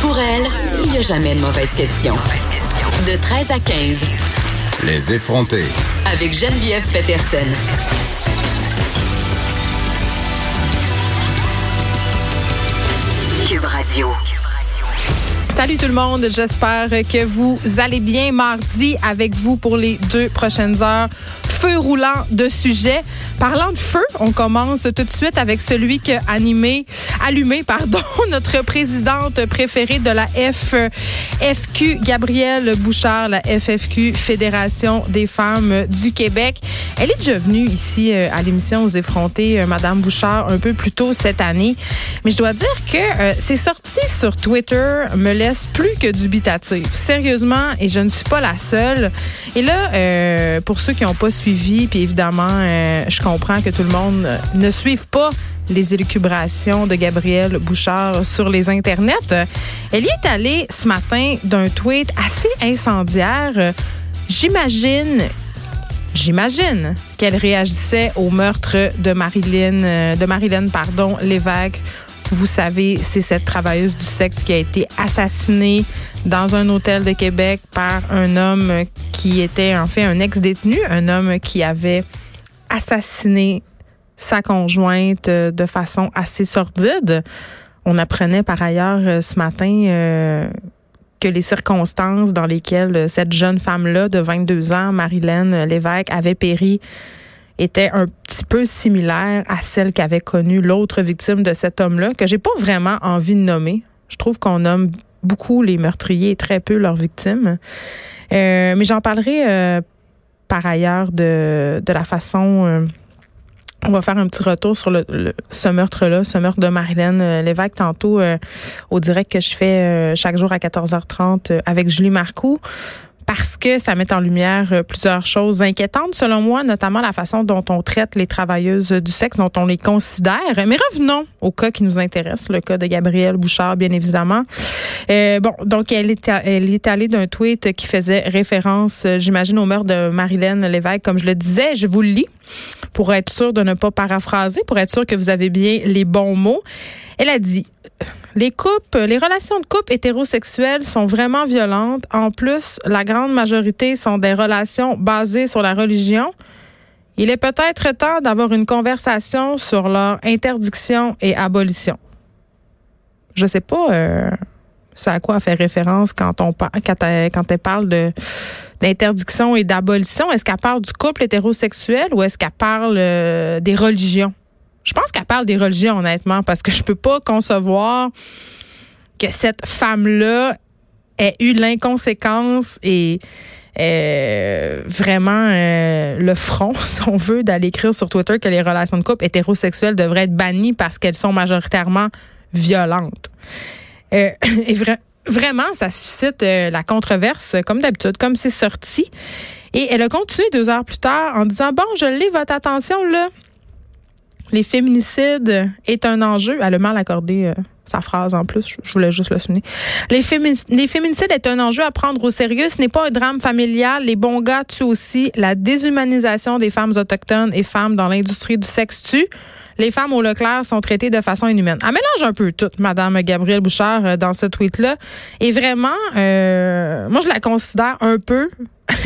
Pour elle, il n'y a jamais de mauvaise question. De 13 à 15, Les effrontés. avec Geneviève Peterson. Cube Radio. Salut tout le monde, j'espère que vous allez bien mardi avec vous pour les deux prochaines heures. Feu roulant de sujets. Parlant de feu, on commence tout de suite avec celui qui a animé, allumé, pardon, notre présidente préférée de la F, FQ, Gabrielle Bouchard, la FFQ, Fédération des femmes du Québec. Elle est déjà venue ici euh, à l'émission aux effrontés, euh, Madame Bouchard, un peu plus tôt cette année. Mais je dois dire que euh, ses sorties sur Twitter me laissent plus que dubitative. Sérieusement, et je ne suis pas la seule. Et là, euh, pour ceux qui n'ont pas suivi, puis évidemment, euh, je comprends que tout le monde euh, ne suive pas les élucubrations de Gabrielle Bouchard sur les internets. Euh, Elle y est allée ce matin d'un tweet assez incendiaire. Euh, J'imagine J'imagine qu'elle réagissait au meurtre de Marilyn, de Marilyn, pardon, Lévesque. Vous savez, c'est cette travailleuse du sexe qui a été assassinée dans un hôtel de Québec par un homme qui était en fait un ex-détenu, un homme qui avait assassiné sa conjointe euh, de façon assez sordide. On apprenait par ailleurs euh, ce matin euh, que les circonstances dans lesquelles cette jeune femme-là de 22 ans, Marilyn Lévesque, avait péri étaient un petit peu similaires à celles qu'avait connues l'autre victime de cet homme-là, que j'ai pas vraiment envie de nommer. Je trouve qu'on nomme beaucoup les meurtriers et très peu leurs victimes. Mais j'en parlerai par ailleurs de, de la façon... euh, on va faire un petit retour sur le, le- ce meurtre-là, ce meurtre de Marilyn euh, Lévesque, tantôt euh, au direct que je fais chaque jour à 14h30 euh, avec Julie Marcoux. Parce que ça met en lumière euh, plusieurs choses inquiétantes, selon moi, notamment la façon dont on traite les travailleuses du sexe, dont on les considère. Mais revenons au cas qui nous intéresse, le cas de Gabrielle Bouchard, bien évidemment. Euh, bon, donc elle est, allée d'un tweet qui faisait référence, euh, j'imagine, au meurtre de Marilyn Lévesque, comme je le disais. Je vous le lis pour être sûr de ne pas paraphraser, pour être sûr que vous avez bien les bons mots. Elle a dit les couples, les relations de couple hétérosexuelles sont vraiment violentes. En plus, la grande majorité sont des relations basées sur la religion. Il est peut-être temps d'avoir une conversation sur leur interdiction et abolition. Je sais pas euh, ce à quoi fait référence quand on quand elle, quand elle parle d'interdiction et d'abolition. Est-ce qu'elle parle du couple hétérosexuel ou est-ce qu'elle parle euh, des religions? Je pense qu'elle parle des religions, honnêtement, parce que je peux pas concevoir que cette femme-là ait eu l'inconséquence et euh, vraiment euh, le front, si on veut, d'aller écrire sur Twitter que les relations de couple hétérosexuelles devraient être bannies parce qu'elles sont majoritairement violentes. Euh, et vra- vraiment, ça suscite la controverse, comme d'habitude, comme c'est sorti. Et elle a continué deux heures plus tard en disant Bon, je l'ai, votre attention, là. Les féminicides est un enjeu. Elle a mal accordé euh, sa phrase en plus. Je- voulais juste le souligner. Les féminicides est un enjeu à prendre au sérieux. Ce n'est pas un drame familial. Les bons gars tuent aussi. La déshumanisation des femmes autochtones et femmes dans l'industrie du sexe tue. Les femmes au Leclerc sont traitées de façon inhumaine. Elle mélange un peu tout, Madame Gabrielle Bouchard, euh, dans ce tweet-là. Et vraiment, euh, moi, je la considère un peu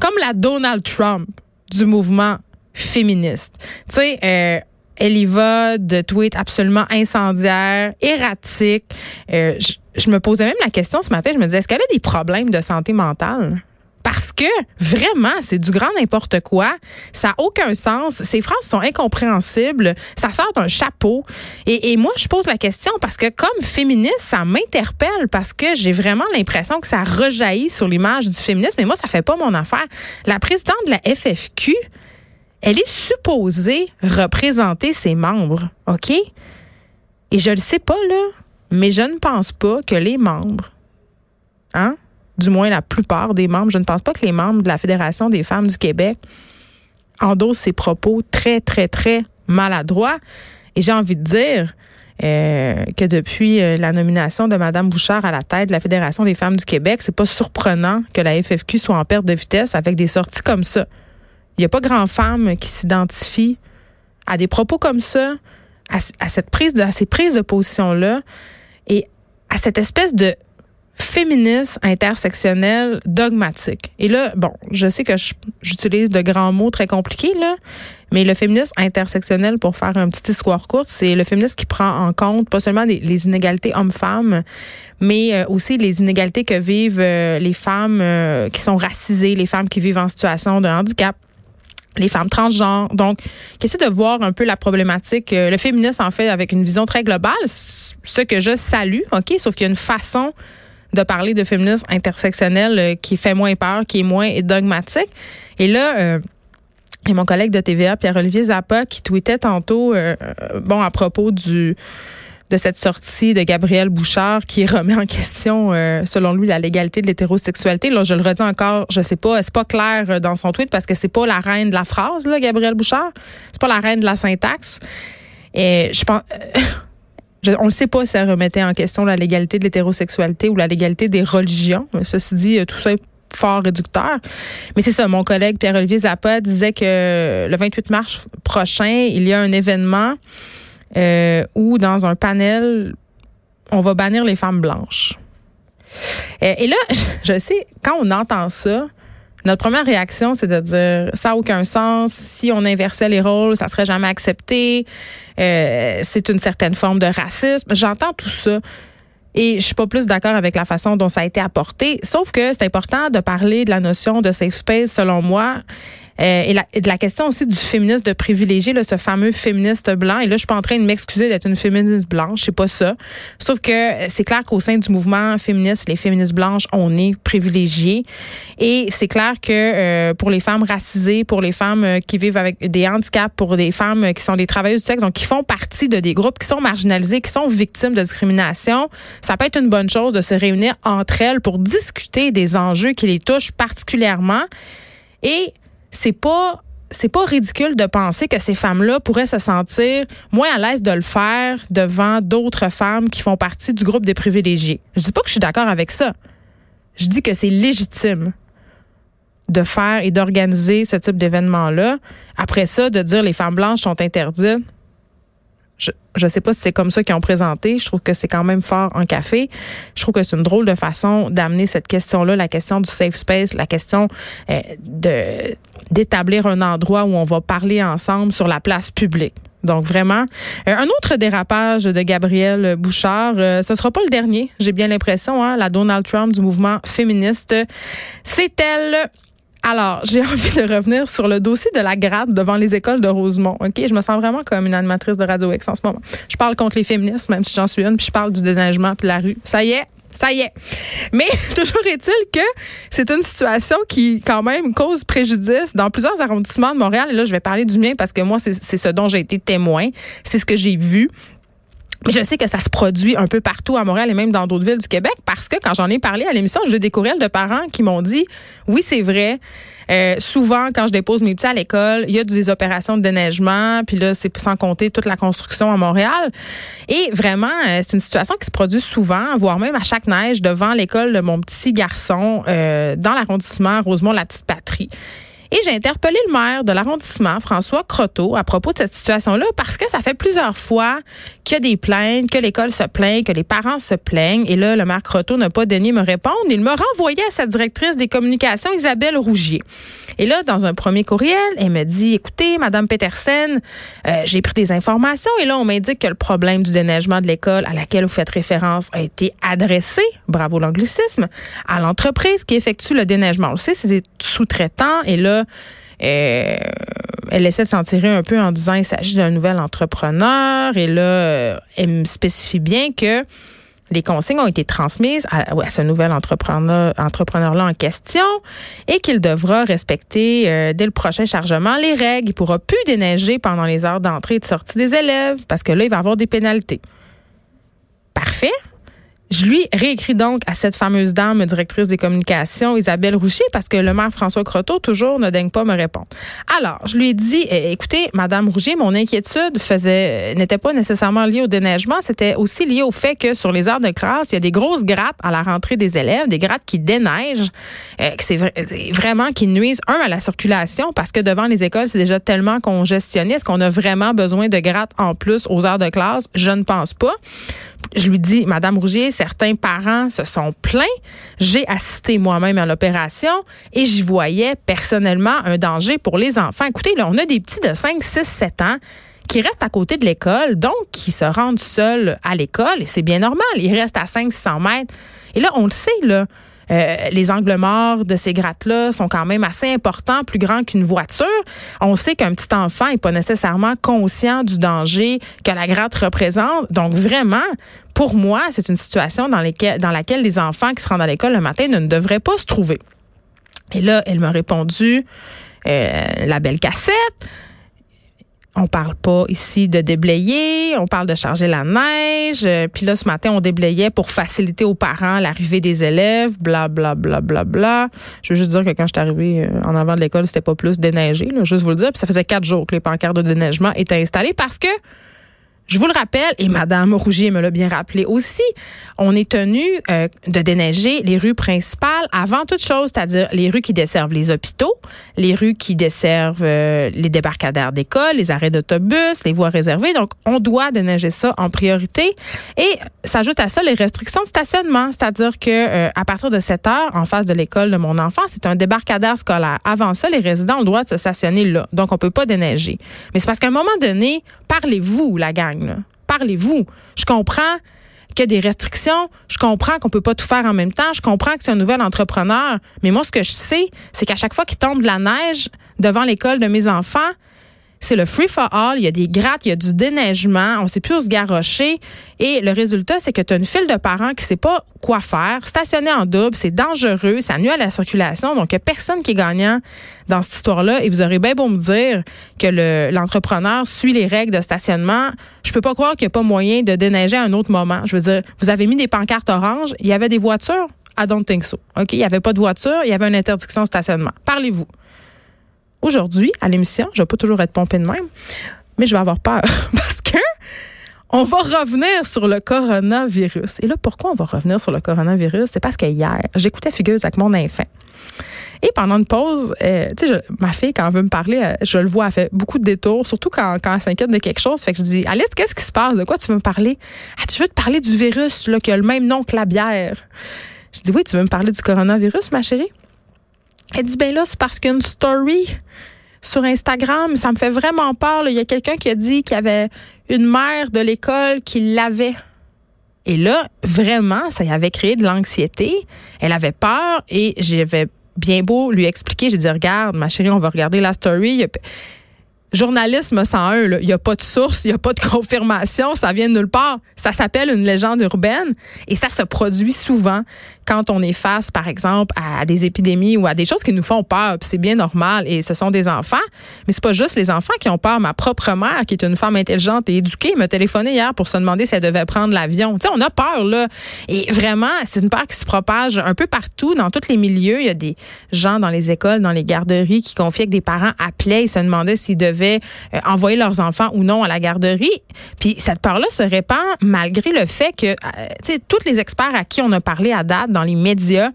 comme la Donald Trump du mouvement féministe. Tu sais, euh, elle y va de tweets absolument incendiaires, erratiques. Euh, je, me posais même la question ce matin, je me disais, est-ce qu'elle a des problèmes de santé mentale? Parce que vraiment, c'est du grand n'importe quoi. Ça n'a aucun sens. Ces phrases sont incompréhensibles. Ça sort d'un chapeau. Et, et moi, je pose la question parce que comme féministe, ça m'interpelle parce que j'ai vraiment l'impression que ça rejaillit sur l'image du féminisme. Mais moi, ça fait pas mon affaire. La présidente de la FFQ, elle est supposée représenter ses membres, OK? Et je le sais pas, là, mais je ne pense pas que les membres, hein, du moins la plupart des membres, je ne pense pas que les membres de la Fédération des femmes du Québec endossent ces propos très, très, très maladroits. Et j'ai envie de dire euh, que depuis euh, la nomination de Mme Bouchard à la tête de la Fédération des femmes du Québec, c'est pas surprenant que la FFQ soit en perte de vitesse avec des sorties comme ça. Il n'y a pas grand femme qui s'identifie à des propos comme ça, à, cette prise de, ces prises de position-là et à cette espèce de féministe intersectionnel dogmatique. Et là, bon, je sais que j'utilise de grands mots très compliqués, là, mais le féminisme intersectionnel, pour faire un petit histoire courte, c'est le féminisme qui prend en compte pas seulement les, inégalités hommes-femmes, mais euh, aussi les inégalités que vivent euh, les femmes euh, qui sont racisées, les femmes qui vivent en situation de handicap les femmes transgenres. Donc, qui essaie de voir un peu la problématique. Le féminisme, en fait, avec une vision très globale, ce que je salue, OK? Sauf qu'il y a une façon de parler de féminisme intersectionnel euh, qui fait moins peur, qui est moins dogmatique. Et là, euh, et mon collègue de TVA, Pierre-Olivier Zappa, qui tweetait tantôt, euh, bon, à propos du de cette sortie de Gabriel Bouchard qui remet en question, selon lui, la légalité de l'hétérosexualité. Là, je le redis encore, je sais pas, c'est pas clair dans son tweet parce que c'est pas la reine de la phrase, là, Gabriel Bouchard. C'est pas la reine de la syntaxe. Et je pense, on ne sait pas si elle remettait en question la légalité de l'hétérosexualité ou la légalité des religions. Ceci dit, euh, tout ça est fort réducteur. Mais c'est ça, mon collègue Pierre-Olivier Zappa disait que le 28 mars prochain, il y a un événement euh, où, dans un panel, on va bannir les femmes blanches. Euh, et là, je sais, quand on entend ça, notre première réaction, c'est de dire ça n'a aucun sens. Si on inversait les rôles, ça serait jamais accepté. Euh, c'est une certaine forme de racisme. J'entends tout ça. Et je suis pas plus d'accord avec la façon dont ça a été apporté. Sauf que c'est important de parler de la notion de safe space, selon moi. Euh, et, la, de la question aussi du féministe de privilégier là, ce fameux féministe blanc. Et là, je suis pas en train de m'excuser d'être une féministe blanche, c'est pas ça. Sauf que c'est clair qu'au sein du mouvement féministe, les féministes blanches, on est privilégiés. Et c'est clair que euh, pour les femmes racisées, pour les femmes euh, qui vivent avec des handicaps, pour des femmes qui sont des travailleuses du sexe, donc qui font partie de des groupes qui sont marginalisés, qui sont victimes de discrimination, ça peut être une bonne chose de se réunir entre elles pour discuter des enjeux qui les touchent particulièrement. Et c'est pas c'est pas ridicule de penser que ces femmes-là pourraient se sentir moins à l'aise de le faire devant d'autres femmes qui font partie du groupe des privilégiés. Je dis pas que je suis d'accord avec ça. Je dis que c'est légitime de faire et d'organiser ce type d'événement-là. Après ça, de dire les femmes blanches sont interdites, je ne sais pas si c'est comme ça qu'ils ont présenté. Je trouve que c'est quand même fort en café. Je trouve que c'est une drôle de façon d'amener cette question-là, la question du safe space, la question euh, de d'établir un endroit où on va parler ensemble sur la place publique. Donc vraiment, euh, un autre dérapage de Gabrielle Bouchard, euh, ce sera pas le dernier, j'ai bien l'impression, hein, la Donald Trump du mouvement féministe. C'est elle alors, j'ai envie de revenir sur le dossier de la grade devant les écoles de Rosemont. OK, je me sens vraiment comme une animatrice de Radio X en ce moment. Je parle contre les féministes, même si j'en suis une, puis je parle du déneigement puis de la rue. Ça y est, ça y est. Mais toujours est-il que c'est une situation qui, quand même, cause préjudice dans plusieurs arrondissements de Montréal. Et là, je vais parler du mien parce que moi, c'est ce dont j'ai été témoin. C'est ce que j'ai vu. Mais je sais que ça se produit un peu partout à Montréal et même dans d'autres villes du Québec parce que quand j'en ai parlé à l'émission, j'ai des courriels de parents qui m'ont dit oui, c'est vrai. Euh, souvent, quand je dépose mes petits à l'école, il y a des opérations de déneigement, puis là, c'est sans compter toute la construction à Montréal. Et vraiment, euh, c'est une situation qui se produit souvent, voire même à chaque neige, devant l'école de mon petit garçon euh, dans l'arrondissement Rosemont-la-Petite-Patrie. Et j'ai interpellé le maire de l'arrondissement, François Croteau, à propos de cette situation-là, parce que ça fait plusieurs fois qu'il y a des plaintes, que l'école se plaint, que les parents se plaignent. Et là, le maire Croteau n'a pas daigné me répondre. Il me renvoyé à sa directrice des communications, Isabelle Rougier. Et là, dans un premier courriel, elle me dit, écoutez, Madame Petersen, euh, j'ai pris des informations et là, on m'indique que le problème du déneigement de l'école à laquelle vous faites référence a été adressé, bravo l'anglicisme, à l'entreprise qui effectue le déneigement. On le sait, c'est des sous-traitants et là, euh, elle essaie de s'en tirer un peu en disant qu'il s'agit d'un nouvel entrepreneur. Et là, euh, elle me spécifie bien que Les consignes ont été transmises à, ce nouvel entrepreneur, entrepreneur-là en question et qu'il devra respecter euh, dès le prochain chargement les règles. Il pourra plus déneiger pendant les heures d'entrée et de sortie des élèves parce que là, il va avoir des pénalités. Parfait. Je lui réécris donc à cette fameuse dame directrice des communications, Isabelle Rouchier, parce que le maire François Croteau, toujours, ne daigne pas me répondre. Alors, je lui ai dit, eh, écoutez, Madame Rougier, mon inquiétude faisait, n'était pas nécessairement liée au déneigement, c'était aussi lié au fait que sur les heures de classe, il y a des grosses grattes à la rentrée des élèves, des grattes qui déneigent, euh, que c'est vraiment qui nuisent, un, à la circulation, parce que devant les écoles, c'est déjà tellement congestionné. Est-ce qu'on a vraiment besoin de grattes en plus aux heures de classe? Je ne pense pas. Je lui dis, Madame Rougier, certains parents se sont plaints. J'ai assisté moi-même à l'opération et j'y voyais personnellement un danger pour les enfants. Écoutez, là, on a des petits de 5, 6, 7 ans qui restent à côté de l'école, donc qui se rendent seuls à l'école, et c'est bien normal. Ils restent à 500 mètres. Et là, on le sait, là, euh, les angles morts de ces grattes-là sont quand même assez importants, plus grands qu'une voiture. On sait qu'un petit enfant n'est pas nécessairement conscient du danger que la gratte représente. Donc vraiment, pour moi, c'est une situation dans, laquelle les enfants qui se rendent à l'école le matin ne, devraient pas se trouver. Et là, elle m'a répondu, euh, la belle cassette. On parle pas ici de déblayer, on parle de charger la neige. Euh, puis là, ce matin, on déblayait pour faciliter aux parents l'arrivée des élèves, bla, bla, bla, bla, bla. Je veux juste dire que quand je suis arrivée euh, en avant de l'école, c'était pas plus déneigé, là, juste vous le dire. Puis ça faisait quatre jours que les pancartes de déneigement étaient installées parce que je vous le rappelle, et Madame Rougier me l'a bien rappelé aussi, on est tenu euh, de déneiger les rues principales avant toute chose, c'est-à-dire les rues qui desservent les hôpitaux, les rues qui desservent euh, les débarcadères d'école, les arrêts d'autobus, les voies réservées. Donc, on doit déneiger ça en priorité. Et s'ajoute à ça les restrictions de stationnement, c'est-à-dire que euh, à partir de 7 heures, en face de l'école de mon enfant, c'est un débarcadère scolaire. Avant ça, les résidents ont le droit de se stationner là. Donc, on peut pas déneiger. Mais c'est parce qu'à un moment donné, parlez-vous, la gang. Parlez-vous. Je comprends qu'il y a des restrictions. Je comprends qu'on peut pas tout faire en même temps. Je comprends que c'est un nouvel entrepreneur. Mais moi, ce que je sais, c'est qu'à chaque fois qu'il tombe de la neige devant l'école de mes enfants, c'est le free for all. Il y a des grattes, il y a du déneigement. On sait plus où se garrocher. Et le résultat, c'est que tu as une file de parents qui sait pas quoi faire. Stationner en double, c'est dangereux, ça nuit à la circulation. Donc, il n'y a personne qui est gagnant dans cette histoire-là. Et vous aurez bien beau me dire que l'entrepreneur suit les règles de stationnement. Je peux pas croire qu'il n'y a pas moyen de déneiger à un autre moment. Je veux dire, vous avez mis des pancartes oranges. Il y avait des voitures? I don't think so. OK? Il n'y avait pas de voiture. Il y avait une interdiction de stationnement. Parlez-vous. Aujourd'hui, à l'émission, je vais pas toujours être pompée de même, mais je vais avoir peur parce que on va revenir sur le coronavirus. Et là, pourquoi on va revenir sur le coronavirus? C'est parce que hier, j'écoutais Fugueuse avec mon enfant. Et pendant une pause, euh, tu sais, ma fille, quand elle veut me parler, euh, je le vois, elle fait beaucoup de détours, surtout quand, quand elle s'inquiète de quelque chose. Fait que je dis, Alice, qu'est-ce qui se passe? De quoi tu veux me parler? Ah, tu veux te parler du virus, là, qui a le même nom que la bière? Je dis, oui, tu veux me parler du coronavirus, ma chérie? Elle dit, ben là, c'est parce qu'une story sur Instagram, ça me fait vraiment peur. Il y a quelqu'un qui a dit qu'il y avait une mère de l'école qui l'avait. Et là, vraiment, ça y avait créé de l'anxiété. Elle avait peur et j'avais bien beau lui expliquer. J'ai dit, regarde, ma chérie, on va regarder la story. Journalisme 101, il n'y a pas de source, il n'y a pas de confirmation, ça vient de nulle part. Ça s'appelle une légende urbaine et ça se produit souvent quand on est face, par exemple, à des épidémies ou à des choses qui nous font peur, c'est bien normal, et ce sont des enfants, mais c'est pas juste les enfants qui ont peur. Ma propre mère, qui est une femme intelligente et éduquée, m'a téléphoné hier pour se demander si elle devait prendre l'avion. Tu sais, on a peur, là. Et vraiment, c'est une peur qui se propage un peu partout, dans tous les milieux. Il y a des gens dans les écoles, dans les garderies, qui confiaient que des parents appelaient et se demandaient s'ils devaient euh, envoyer leurs enfants ou non à la garderie. Puis cette peur-là se répand malgré le fait que, euh, tu sais, tous les experts à qui on a parlé à date les médias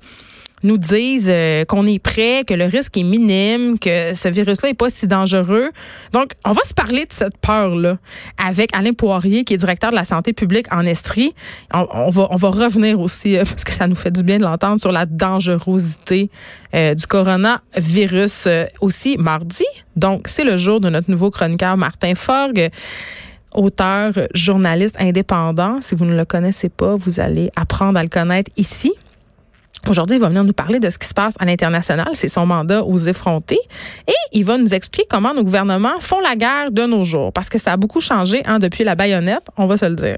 nous disent euh, qu'on est prêt, que le risque est minime, que ce virus-là est pas si dangereux. Donc, on va se parler de cette peur-là avec Alain Poirier, qui est directeur de la santé publique en Estrie. On, va, on va revenir aussi, euh, parce que ça nous fait du bien de l'entendre, sur la dangerosité euh, du coronavirus aussi mardi. Donc, c'est le jour de notre nouveau chroniqueur Martin Forgue auteur, journaliste indépendant. Si vous ne le connaissez pas, vous allez apprendre à le connaître ici. Aujourd'hui, il va venir nous parler de ce qui se passe à l'international. C'est son mandat aux effrontés. Et il va nous expliquer comment nos gouvernements font la guerre de nos jours. Parce que ça a beaucoup changé hein, depuis la baïonnette, on va se le dire.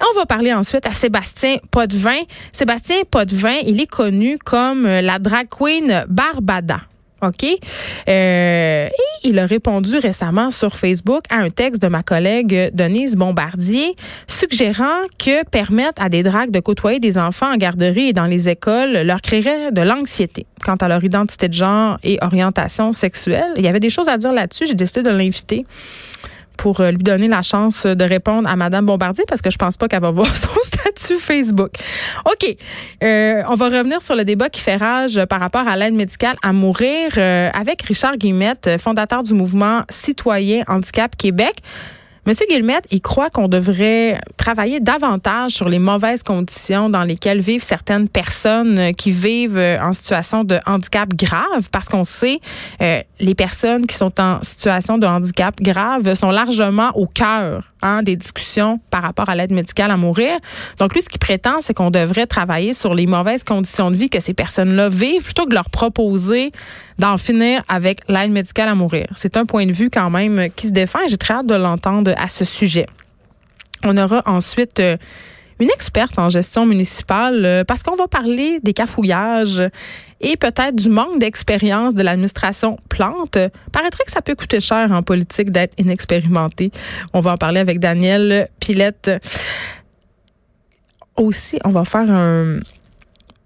On va parler ensuite à Sébastien Potvin. Sébastien Potvin, il est connu comme la drag queen Barbada. OK? Euh, et il a répondu récemment sur Facebook à un texte de ma collègue Denise Bombardier suggérant que permettre à des dragues de côtoyer des enfants en garderie et dans les écoles leur créerait de l'anxiété quant à leur identité de genre et orientation sexuelle. Il y avait des choses à dire là-dessus. J'ai décidé de l'inviter pour euh, lui donner la chance de répondre à Madame Bombardier parce que je pense pas qu'elle va voir son statut Facebook. OK. Euh, on va revenir sur le débat qui fait rage par rapport à l'aide médicale à mourir euh, avec Richard Guillemette, fondateur du mouvement Citoyen Handicap Québec. Monsieur Guillemette, il croit qu'on devrait travailler davantage sur les mauvaises conditions dans lesquelles vivent certaines personnes qui vivent euh, en situation de handicap grave, parce qu'on sait euh, les personnes qui sont en situation de handicap grave sont largement au cœur hein, des discussions par rapport à l'aide médicale à mourir. Donc lui, ce qu'il prétend, c'est qu'on devrait travailler sur les mauvaises conditions de vie que ces personnes-là vivent plutôt que de leur proposer d'en finir avec l'aide médicale à mourir. C'est un point de vue quand même qui se défend et j'ai très hâte de l'entendre à ce sujet. On aura ensuite euh, une experte en gestion municipale euh, parce qu'on va parler des cafouillages et peut-être du manque d'expérience de l'administration Plante. Paraîtrait que ça peut coûter cher en politique d'être inexpérimenté. On va en parler avec Daniel Pilette. Aussi, on va faire un,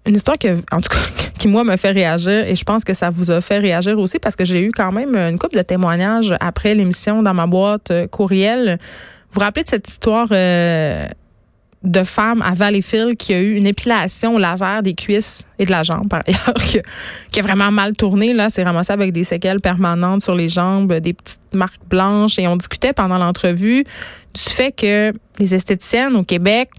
une histoire que, en tout cas, qui moi me fait réagir et je pense que ça vous a fait réagir aussi parce que j'ai eu quand même une couple de témoignages après l'émission dans ma boîte euh, courriel. Vous vous rappelez de cette histoire euh, de femme à Valleyfield qui a eu une épilation au laser des cuisses et de la jambe par ailleurs qui, a vraiment mal tourné là, c'est ramassé avec des séquelles permanentes sur les jambes, des petites marques blanches et on discutait pendant l'entrevue du fait que les esthéticiennes au Québec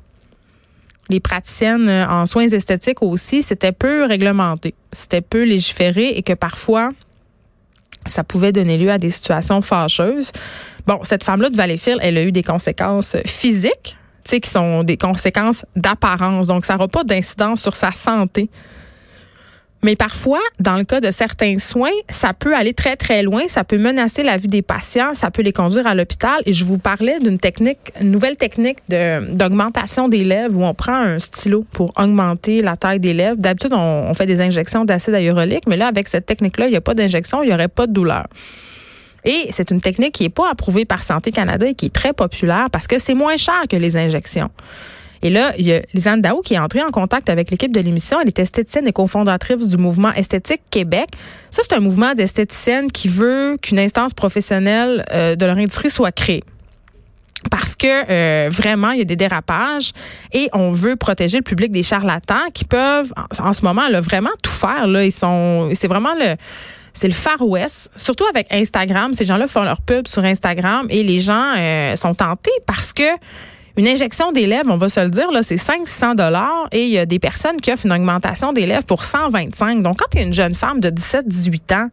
les praticiennes euh, en soins esthétiques aussi, c'était peu réglementé, c'était peu légiféré et que parfois, ça pouvait donner lieu à des situations fâcheuses. Bon, cette femme-là de Valleyfield, elle a eu des conséquences physiques, tu sais, qui sont des conséquences d'apparence. Donc, ça n'aura pas d'incidence sur sa santé. Mais parfois, dans le cas de certains soins, ça peut aller très, très loin. Ça peut menacer la vie des patients. Ça peut les conduire à l'hôpital. Et je vous parlais d'une technique, une nouvelle technique d'augmentation des lèvres où on prend un stylo pour augmenter la taille des lèvres. D'habitude, on, fait des injections d'acide hyaluronique, mais là, avec cette technique-là, il n'y a pas d'injection, il n'y aurait pas de douleur. Et c'est une technique qui n'est pas approuvée par Santé Canada et qui est très populaire parce que c'est moins cher que les injections. Et là, il y a Lisanne Daou qui est entrée en contact avec l'équipe de l'émission. Elle est esthéticienne et cofondatrice du mouvement Esthétique Québec. Ça, c'est un mouvement d'esthéticiennes qui veut qu'une instance professionnelle euh, de leur industrie soit créée parce que euh, vraiment il y a des dérapages et on veut protéger le public des charlatans qui peuvent en, ce moment là, vraiment tout faire là ils sont c'est vraiment le c'est le Far West, surtout avec Instagram. Ces gens-là font leur pub sur Instagram et les gens euh, sont tentés parce que une injection des lèvres, on va se le dire, là, c'est 500 dollars et il y a des personnes qui offrent une augmentation des lèvres pour 125. Donc, quand tu es une jeune femme de 17-18 ans,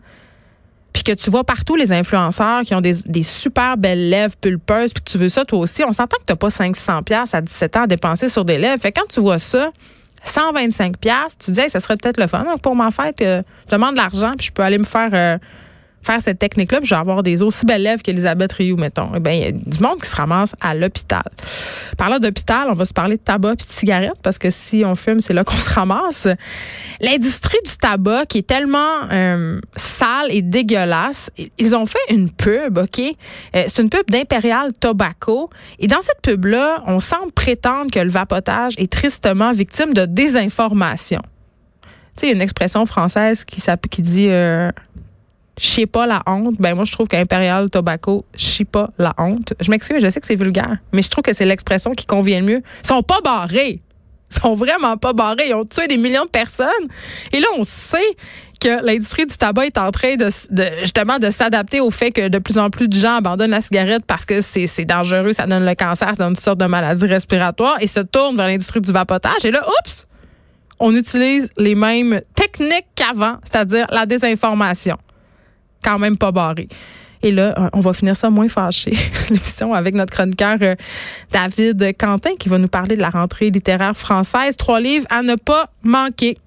puis que tu vois partout les influenceurs qui ont des, super belles lèvres pulpeuses, puis que tu veux ça toi aussi, on s'entend que tu n'as pas 500 pièces à 17 ans à dépenser sur des lèvres. Fait quand tu vois ça, 125 pièces, tu dis, ça serait peut-être le fun. pour ma fête, euh, je demande de l'argent, puis je peux aller me faire... Euh, faire cette technique-là, puis je vais avoir des aussi belles lèvres qu'Elisabeth Rioux, mettons. Eh bien, il y a du monde qui se ramasse à l'hôpital. Parlant d'hôpital, on va se parler de tabac et de cigarettes, parce que si on fume, c'est là qu'on se ramasse. L'industrie du tabac, qui est tellement euh, sale et dégueulasse, ils ont fait une pub, OK? Euh, c'est une pub d'Imperial Tobacco. Et dans cette pub-là, on semble prétendre que le vapotage est tristement victime de désinformation. Tu sais, une expression française qui, qui dit euh, chie pas la honte, ben moi je trouve qu'Imperial Tobacco chie pas la honte. Je m'excuse, je sais que c'est vulgaire, mais je trouve que c'est l'expression qui convient le mieux. Ils sont pas barrés. Ils sont vraiment pas barrés. Ils ont tué des millions de personnes. Et là, on sait que l'industrie du tabac est en train de, justement de s'adapter au fait que de plus en plus de gens abandonnent la cigarette parce que c'est dangereux, ça donne le cancer, ça donne une sorte de maladie respiratoire et se tournent vers l'industrie du vapotage. Et là, oups, on utilise les mêmes techniques qu'avant, c'est-à-dire la désinformation quand même pas barré. Et là, on va finir ça moins fâché, l'émission, avec notre chroniqueur euh, David Quentin qui va nous parler de la rentrée littéraire française. Trois livres à ne pas manquer.